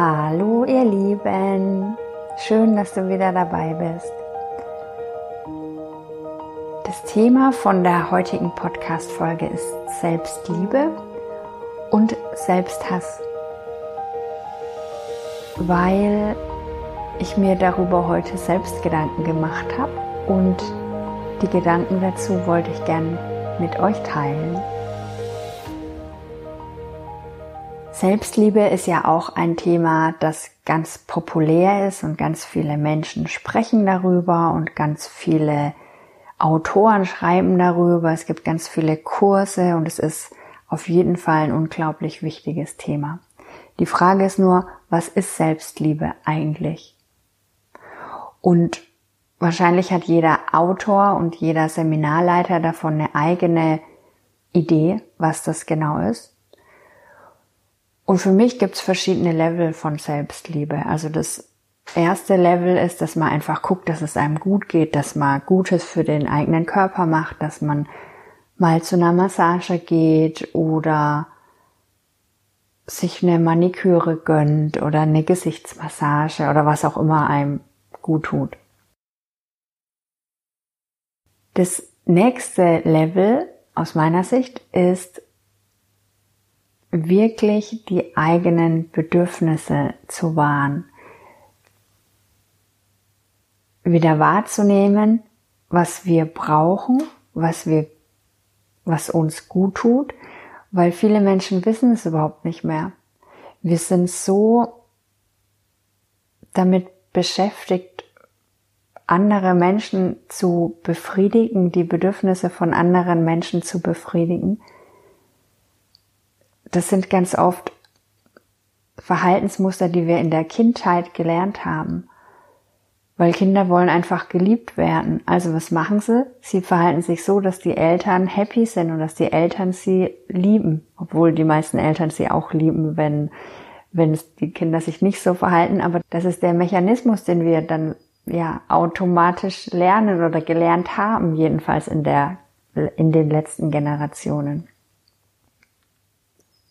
Hallo ihr Lieben, schön, dass du wieder dabei bist. Das Thema von der heutigen Podcast-Folge ist Selbstliebe und Selbsthass, weil ich mir darüber heute selbst Gedanken gemacht habe und die Gedanken dazu wollte ich gern mit euch teilen. Selbstliebe ist ja auch ein Thema, das ganz populär ist und ganz viele Menschen sprechen darüber und ganz viele Autoren schreiben darüber. Es gibt ganz viele Kurse und es ist auf jeden Fall ein unglaublich wichtiges Thema. Die Frage ist nur, was ist Selbstliebe eigentlich? Und wahrscheinlich hat jeder Autor und jeder Seminarleiter davon eine eigene Idee, was das genau ist. Und für mich gibt es verschiedene Level von Selbstliebe. Also das erste Level ist, dass man einfach guckt, dass es einem gut geht, dass man Gutes für den eigenen Körper macht, dass man mal zu einer Massage geht oder sich eine Maniküre gönnt oder eine Gesichtsmassage oder was auch immer einem gut tut. Das nächste Level aus meiner Sicht ist wirklich die eigenen Bedürfnisse zu wahren. Wieder wahrzunehmen, was wir brauchen, was wir, was uns gut tut, weil viele Menschen wissen es überhaupt nicht mehr. Wir sind so damit beschäftigt, andere Menschen zu befriedigen, die Bedürfnisse von anderen Menschen zu befriedigen, das sind ganz oft Verhaltensmuster, die wir in der Kindheit gelernt haben. Weil Kinder wollen einfach geliebt werden. Also was machen sie? Sie verhalten sich so, dass die Eltern happy sind und dass die Eltern sie lieben. Obwohl die meisten Eltern sie auch lieben, wenn, wenn die Kinder sich nicht so verhalten. Aber das ist der Mechanismus, den wir dann ja automatisch lernen oder gelernt haben, jedenfalls in der, in den letzten Generationen.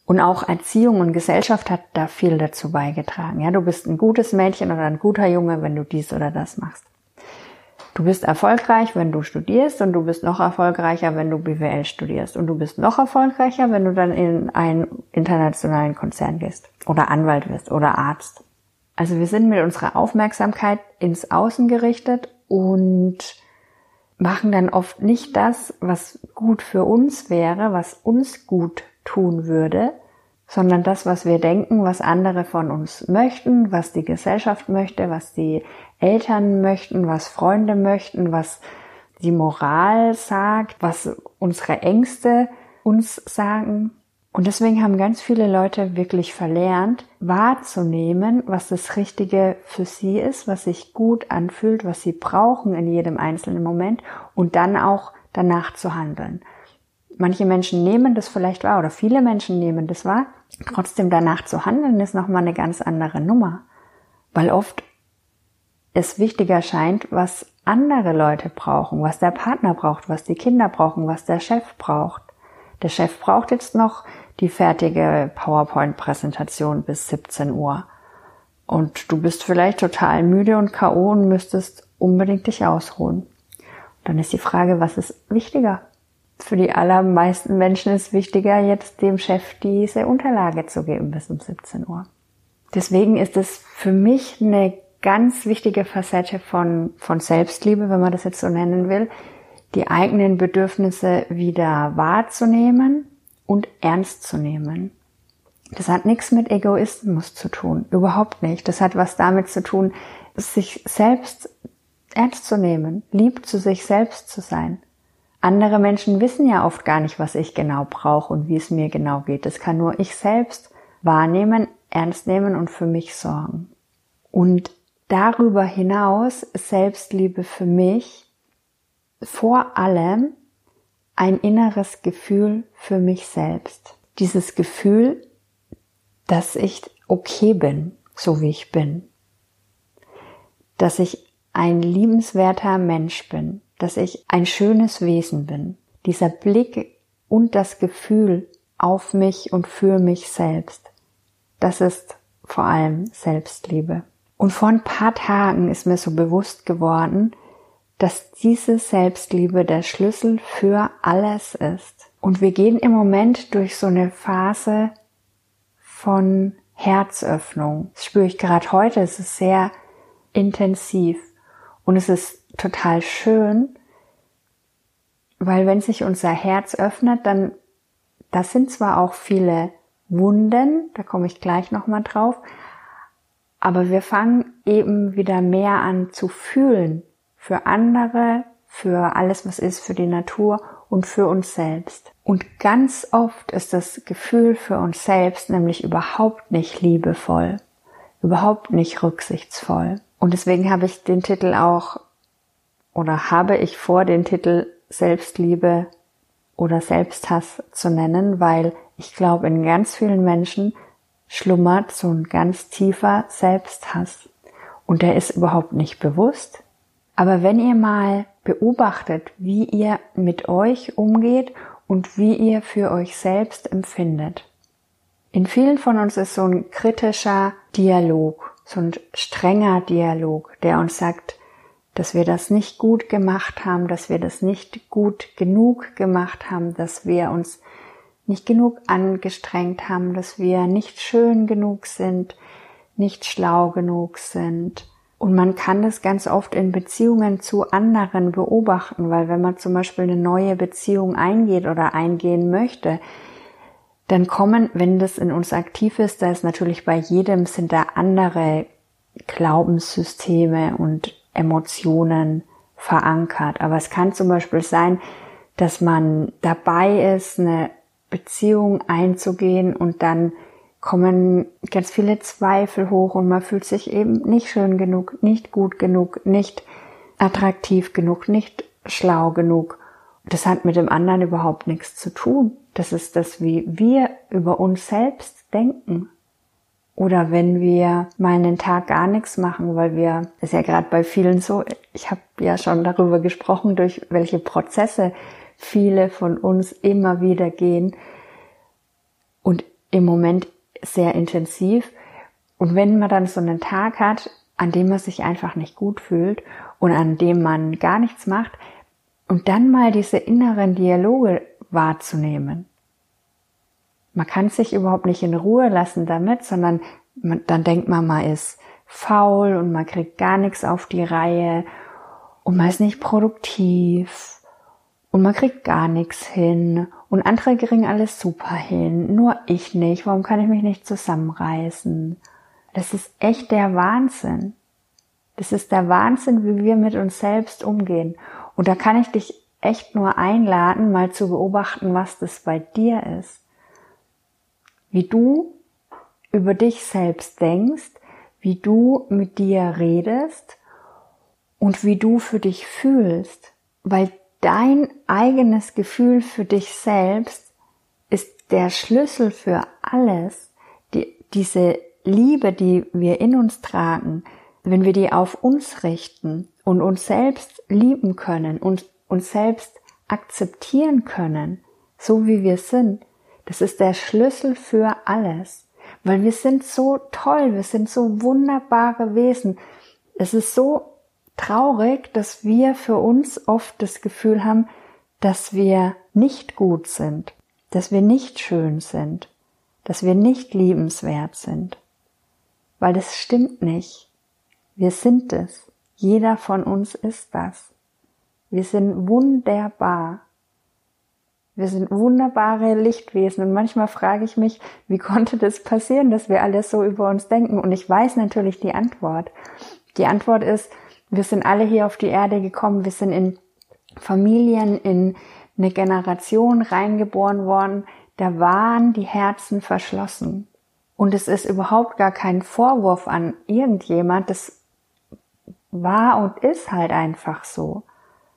Und auch Erziehung und Gesellschaft hat da viel dazu beigetragen. Ja, du bist ein gutes Mädchen oder ein guter Junge, wenn du dies oder das machst. Du bist erfolgreich, wenn du studierst und du bist noch erfolgreicher, wenn du BWL studierst. Und du bist noch erfolgreicher, wenn du dann in einen internationalen Konzern gehst oder Anwalt wirst oder Arzt. Also wir sind mit unserer Aufmerksamkeit ins Außen gerichtet und machen dann oft nicht das, was gut für uns wäre, was uns gut tun würde, sondern das, was wir denken, was andere von uns möchten, was die Gesellschaft möchte, was die Eltern möchten, was Freunde möchten, was die Moral sagt, was unsere Ängste uns sagen. Und deswegen haben ganz viele Leute wirklich verlernt, wahrzunehmen, was das Richtige für sie ist, was sich gut anfühlt, was sie brauchen in jedem einzelnen Moment und dann auch danach zu handeln. Manche Menschen nehmen das vielleicht wahr oder viele Menschen nehmen das wahr. Trotzdem danach zu handeln ist nochmal eine ganz andere Nummer. Weil oft es wichtiger scheint, was andere Leute brauchen, was der Partner braucht, was die Kinder brauchen, was der Chef braucht. Der Chef braucht jetzt noch die fertige PowerPoint-Präsentation bis 17 Uhr. Und du bist vielleicht total müde und K.O. und müsstest unbedingt dich ausruhen. dann ist die Frage, was ist wichtiger? Für die allermeisten Menschen ist wichtiger, jetzt dem Chef diese Unterlage zu geben bis um 17 Uhr. Deswegen ist es für mich eine ganz wichtige Facette von, von Selbstliebe, wenn man das jetzt so nennen will, die eigenen Bedürfnisse wieder wahrzunehmen und ernst zu nehmen. Das hat nichts mit Egoismus zu tun, überhaupt nicht. Das hat was damit zu tun, sich selbst ernst zu nehmen, lieb zu sich selbst zu sein. Andere Menschen wissen ja oft gar nicht, was ich genau brauche und wie es mir genau geht. Das kann nur ich selbst wahrnehmen, ernst nehmen und für mich sorgen. Und darüber hinaus ist Selbstliebe für mich vor allem ein inneres Gefühl für mich selbst. Dieses Gefühl, dass ich okay bin, so wie ich bin. Dass ich ein liebenswerter Mensch bin, dass ich ein schönes Wesen bin. Dieser Blick und das Gefühl auf mich und für mich selbst, das ist vor allem Selbstliebe. Und vor ein paar Tagen ist mir so bewusst geworden, dass diese Selbstliebe der Schlüssel für alles ist. Und wir gehen im Moment durch so eine Phase von Herzöffnung. Das spüre ich gerade heute. Es ist sehr intensiv und es ist total schön, weil wenn sich unser Herz öffnet, dann, das sind zwar auch viele Wunden, da komme ich gleich nochmal drauf, aber wir fangen eben wieder mehr an zu fühlen für andere, für alles, was ist, für die Natur und für uns selbst. Und ganz oft ist das Gefühl für uns selbst nämlich überhaupt nicht liebevoll, überhaupt nicht rücksichtsvoll. Und deswegen habe ich den Titel auch oder habe ich vor, den Titel Selbstliebe oder Selbsthass zu nennen, weil ich glaube, in ganz vielen Menschen schlummert so ein ganz tiefer Selbsthass. Und der ist überhaupt nicht bewusst. Aber wenn ihr mal beobachtet, wie ihr mit euch umgeht und wie ihr für euch selbst empfindet. In vielen von uns ist so ein kritischer Dialog, so ein strenger Dialog, der uns sagt, dass wir das nicht gut gemacht haben, dass wir das nicht gut genug gemacht haben, dass wir uns nicht genug angestrengt haben, dass wir nicht schön genug sind, nicht schlau genug sind. Und man kann das ganz oft in Beziehungen zu anderen beobachten, weil wenn man zum Beispiel eine neue Beziehung eingeht oder eingehen möchte, dann kommen, wenn das in uns aktiv ist, da ist natürlich bei jedem sind da andere Glaubenssysteme und Emotionen verankert. Aber es kann zum Beispiel sein, dass man dabei ist, eine Beziehung einzugehen und dann kommen ganz viele Zweifel hoch und man fühlt sich eben nicht schön genug, nicht gut genug, nicht attraktiv genug, nicht schlau genug. Das hat mit dem anderen überhaupt nichts zu tun. Das ist das, wie wir über uns selbst denken. Oder wenn wir mal einen Tag gar nichts machen, weil wir, ist ja gerade bei vielen so, ich habe ja schon darüber gesprochen, durch welche Prozesse viele von uns immer wieder gehen und im Moment sehr intensiv. Und wenn man dann so einen Tag hat, an dem man sich einfach nicht gut fühlt und an dem man gar nichts macht und dann mal diese inneren Dialoge wahrzunehmen. Man kann sich überhaupt nicht in Ruhe lassen damit, sondern man, dann denkt man, man ist faul und man kriegt gar nichts auf die Reihe und man ist nicht produktiv und man kriegt gar nichts hin und andere kriegen alles super hin, nur ich nicht. Warum kann ich mich nicht zusammenreißen? Das ist echt der Wahnsinn. Das ist der Wahnsinn, wie wir mit uns selbst umgehen. Und da kann ich dich echt nur einladen, mal zu beobachten, was das bei dir ist. Wie du über dich selbst denkst, wie du mit dir redest und wie du für dich fühlst. Weil dein eigenes Gefühl für dich selbst ist der Schlüssel für alles. Die, diese Liebe, die wir in uns tragen, wenn wir die auf uns richten und uns selbst lieben können und uns selbst akzeptieren können, so wie wir sind, das ist der Schlüssel für alles. Weil wir sind so toll, wir sind so wunderbare Wesen. Es ist so traurig, dass wir für uns oft das Gefühl haben, dass wir nicht gut sind, dass wir nicht schön sind, dass wir nicht liebenswert sind. Weil das stimmt nicht. Wir sind es. Jeder von uns ist das. Wir sind wunderbar. Wir sind wunderbare Lichtwesen und manchmal frage ich mich, wie konnte das passieren, dass wir alles so über uns denken? Und ich weiß natürlich die Antwort. Die Antwort ist, wir sind alle hier auf die Erde gekommen, wir sind in Familien, in eine Generation reingeboren worden, da waren die Herzen verschlossen. Und es ist überhaupt gar kein Vorwurf an irgendjemand, das war und ist halt einfach so.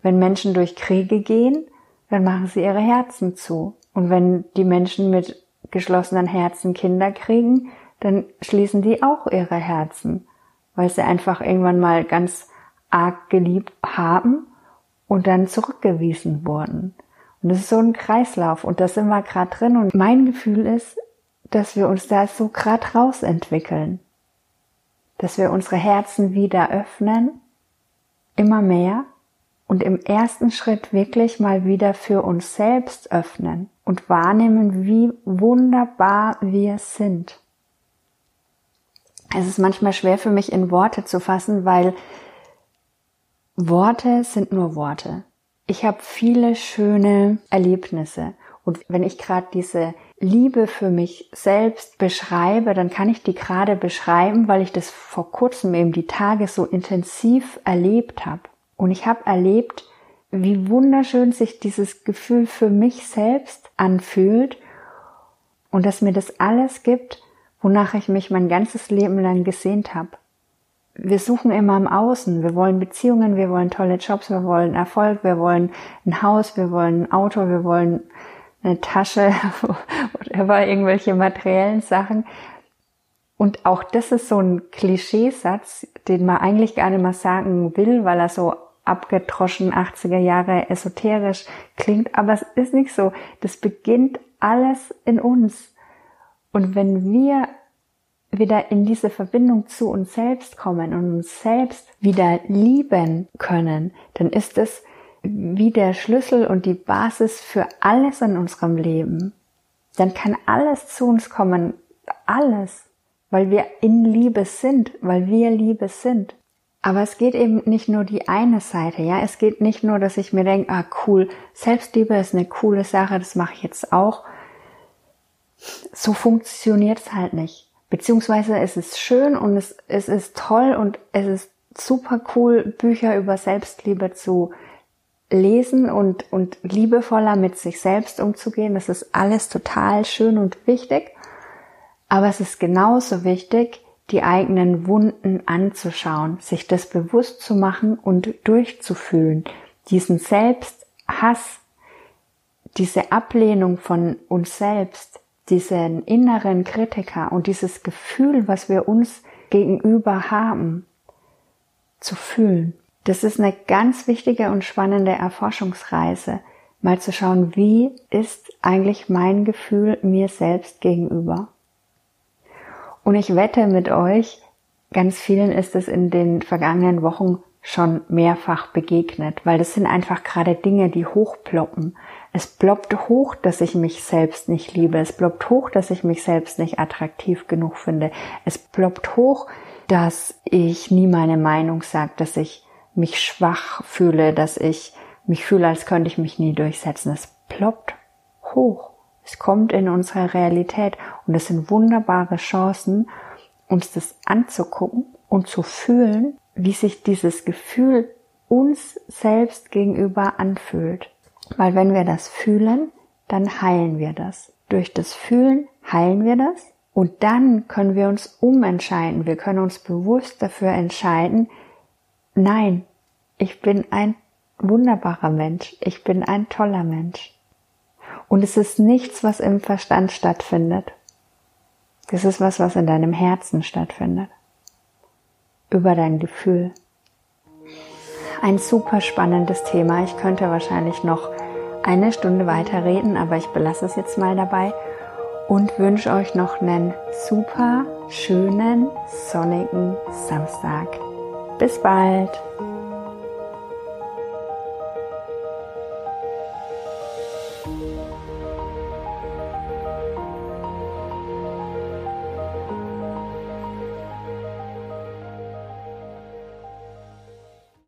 Wenn Menschen durch Kriege gehen, dann machen sie ihre Herzen zu. Und wenn die Menschen mit geschlossenen Herzen Kinder kriegen, dann schließen die auch ihre Herzen, weil sie einfach irgendwann mal ganz arg geliebt haben und dann zurückgewiesen wurden. Und das ist so ein Kreislauf und da sind wir gerade drin und mein Gefühl ist, dass wir uns da so grad rausentwickeln, dass wir unsere Herzen wieder öffnen, immer mehr und im ersten Schritt wirklich mal wieder für uns selbst öffnen und wahrnehmen, wie wunderbar wir sind. Es ist manchmal schwer für mich in Worte zu fassen, weil Worte sind nur Worte. Ich habe viele schöne Erlebnisse und wenn ich gerade diese Liebe für mich selbst beschreibe, dann kann ich die gerade beschreiben, weil ich das vor kurzem eben die Tage so intensiv erlebt habe. Und ich habe erlebt, wie wunderschön sich dieses Gefühl für mich selbst anfühlt und dass mir das alles gibt, wonach ich mich mein ganzes Leben lang gesehnt habe. Wir suchen immer im Außen. Wir wollen Beziehungen, wir wollen tolle Jobs, wir wollen Erfolg, wir wollen ein Haus, wir wollen ein Auto, wir wollen eine Tasche, whatever, irgendwelche materiellen Sachen. Und auch das ist so ein Klischeesatz, den man eigentlich gar nicht mehr sagen will, weil er so abgedroschen 80er Jahre esoterisch klingt, aber es ist nicht so. Das beginnt alles in uns. Und wenn wir wieder in diese Verbindung zu uns selbst kommen und uns selbst wieder lieben können, dann ist es wie der Schlüssel und die Basis für alles in unserem Leben. Dann kann alles zu uns kommen, alles, weil wir in Liebe sind, weil wir Liebe sind. Aber es geht eben nicht nur die eine Seite, ja. Es geht nicht nur, dass ich mir denke, ah cool, Selbstliebe ist eine coole Sache, das mache ich jetzt auch. So funktioniert es halt nicht. Beziehungsweise es ist schön und es, es ist toll und es ist super cool, Bücher über Selbstliebe zu lesen und, und liebevoller mit sich selbst umzugehen. Das ist alles total schön und wichtig. Aber es ist genauso wichtig, die eigenen Wunden anzuschauen, sich das bewusst zu machen und durchzufühlen. Diesen Selbsthass, diese Ablehnung von uns selbst, diesen inneren Kritiker und dieses Gefühl, was wir uns gegenüber haben, zu fühlen. Das ist eine ganz wichtige und spannende Erforschungsreise, mal zu schauen, wie ist eigentlich mein Gefühl mir selbst gegenüber. Und ich wette mit euch, ganz vielen ist es in den vergangenen Wochen schon mehrfach begegnet, weil das sind einfach gerade Dinge, die hochploppen. Es ploppt hoch, dass ich mich selbst nicht liebe. Es ploppt hoch, dass ich mich selbst nicht attraktiv genug finde. Es ploppt hoch, dass ich nie meine Meinung sage, dass ich mich schwach fühle, dass ich mich fühle, als könnte ich mich nie durchsetzen. Es ploppt hoch. Es kommt in unsere Realität und es sind wunderbare Chancen, uns das anzugucken und zu fühlen, wie sich dieses Gefühl uns selbst gegenüber anfühlt. Weil wenn wir das fühlen, dann heilen wir das. Durch das Fühlen heilen wir das und dann können wir uns umentscheiden. Wir können uns bewusst dafür entscheiden, nein, ich bin ein wunderbarer Mensch. Ich bin ein toller Mensch. Und es ist nichts, was im Verstand stattfindet. Es ist was, was in deinem Herzen stattfindet. Über dein Gefühl. Ein super spannendes Thema. Ich könnte wahrscheinlich noch eine Stunde weiter reden, aber ich belasse es jetzt mal dabei und wünsche euch noch einen super schönen sonnigen Samstag. Bis bald!